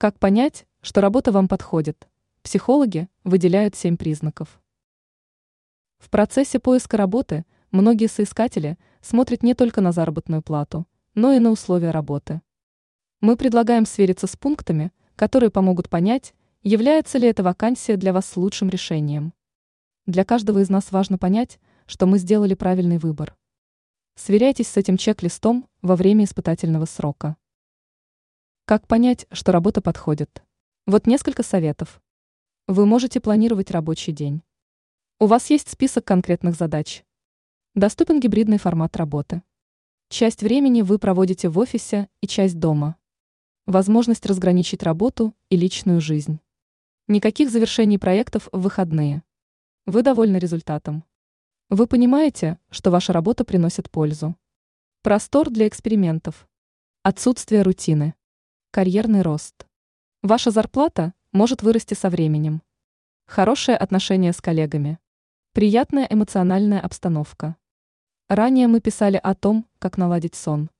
Как понять, что работа вам подходит? Психологи выделяют семь признаков. В процессе поиска работы многие соискатели смотрят не только на заработную плату, но и на условия работы. Мы предлагаем свериться с пунктами, которые помогут понять, является ли эта вакансия для вас лучшим решением. Для каждого из нас важно понять, что мы сделали правильный выбор. Сверяйтесь с этим чек-листом во время испытательного срока. Как понять, что работа подходит? Вот несколько советов. Вы можете планировать рабочий день. У вас есть список конкретных задач. Доступен гибридный формат работы. Часть времени вы проводите в офисе и часть дома. Возможность разграничить работу и личную жизнь. Никаких завершений проектов в выходные. Вы довольны результатом. Вы понимаете, что ваша работа приносит пользу. Простор для экспериментов. Отсутствие рутины. Карьерный рост. Ваша зарплата может вырасти со временем. Хорошее отношение с коллегами. Приятная эмоциональная обстановка. Ранее мы писали о том, как наладить сон.